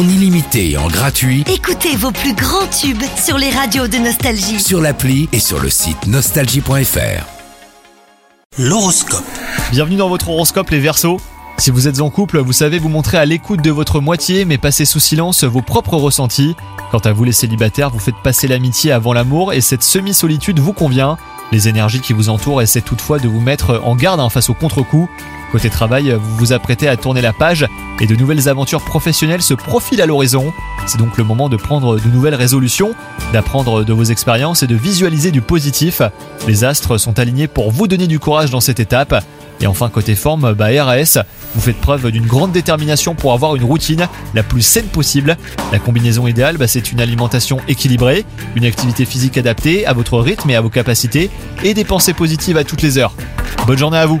en illimité et en gratuit Écoutez vos plus grands tubes sur les radios de Nostalgie. sur l'appli et sur le site nostalgie.fr. L'horoscope. Bienvenue dans votre horoscope les Verseaux. Si vous êtes en couple, vous savez vous montrer à l'écoute de votre moitié mais passez sous silence vos propres ressentis. Quant à vous les célibataires, vous faites passer l'amitié avant l'amour et cette semi-solitude vous convient. Les énergies qui vous entourent essaient toutefois de vous mettre en garde hein, face au contre-coup. Côté travail, vous vous apprêtez à tourner la page et de nouvelles aventures professionnelles se profilent à l'horizon. C'est donc le moment de prendre de nouvelles résolutions, d'apprendre de vos expériences et de visualiser du positif. Les astres sont alignés pour vous donner du courage dans cette étape. Et enfin, côté forme, bah RAS, vous faites preuve d'une grande détermination pour avoir une routine la plus saine possible. La combinaison idéale, bah, c'est une alimentation équilibrée, une activité physique adaptée à votre rythme et à vos capacités, et des pensées positives à toutes les heures. Bonne journée à vous